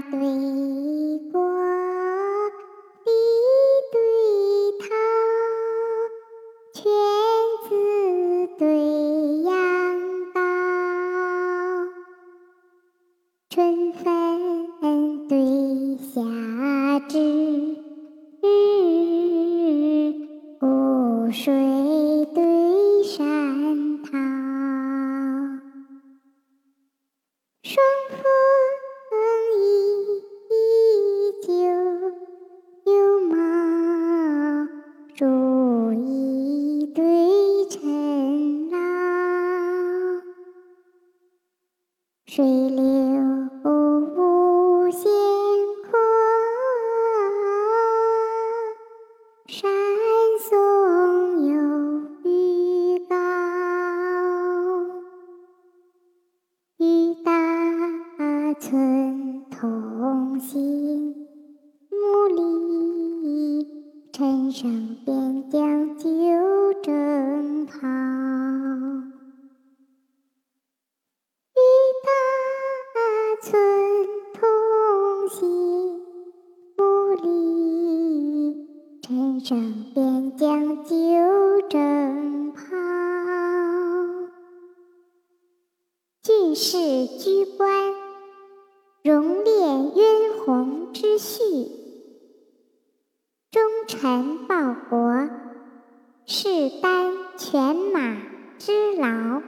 对国，地对头，犬子对羊羔，春分对夏至，湖水对山涛，水流无限阔，山松有雨高，与大村同行，木里陈胜边陈胜边疆旧征讨。郡士居官，荣烈渊鸿之序；忠臣报国，誓担犬马之劳。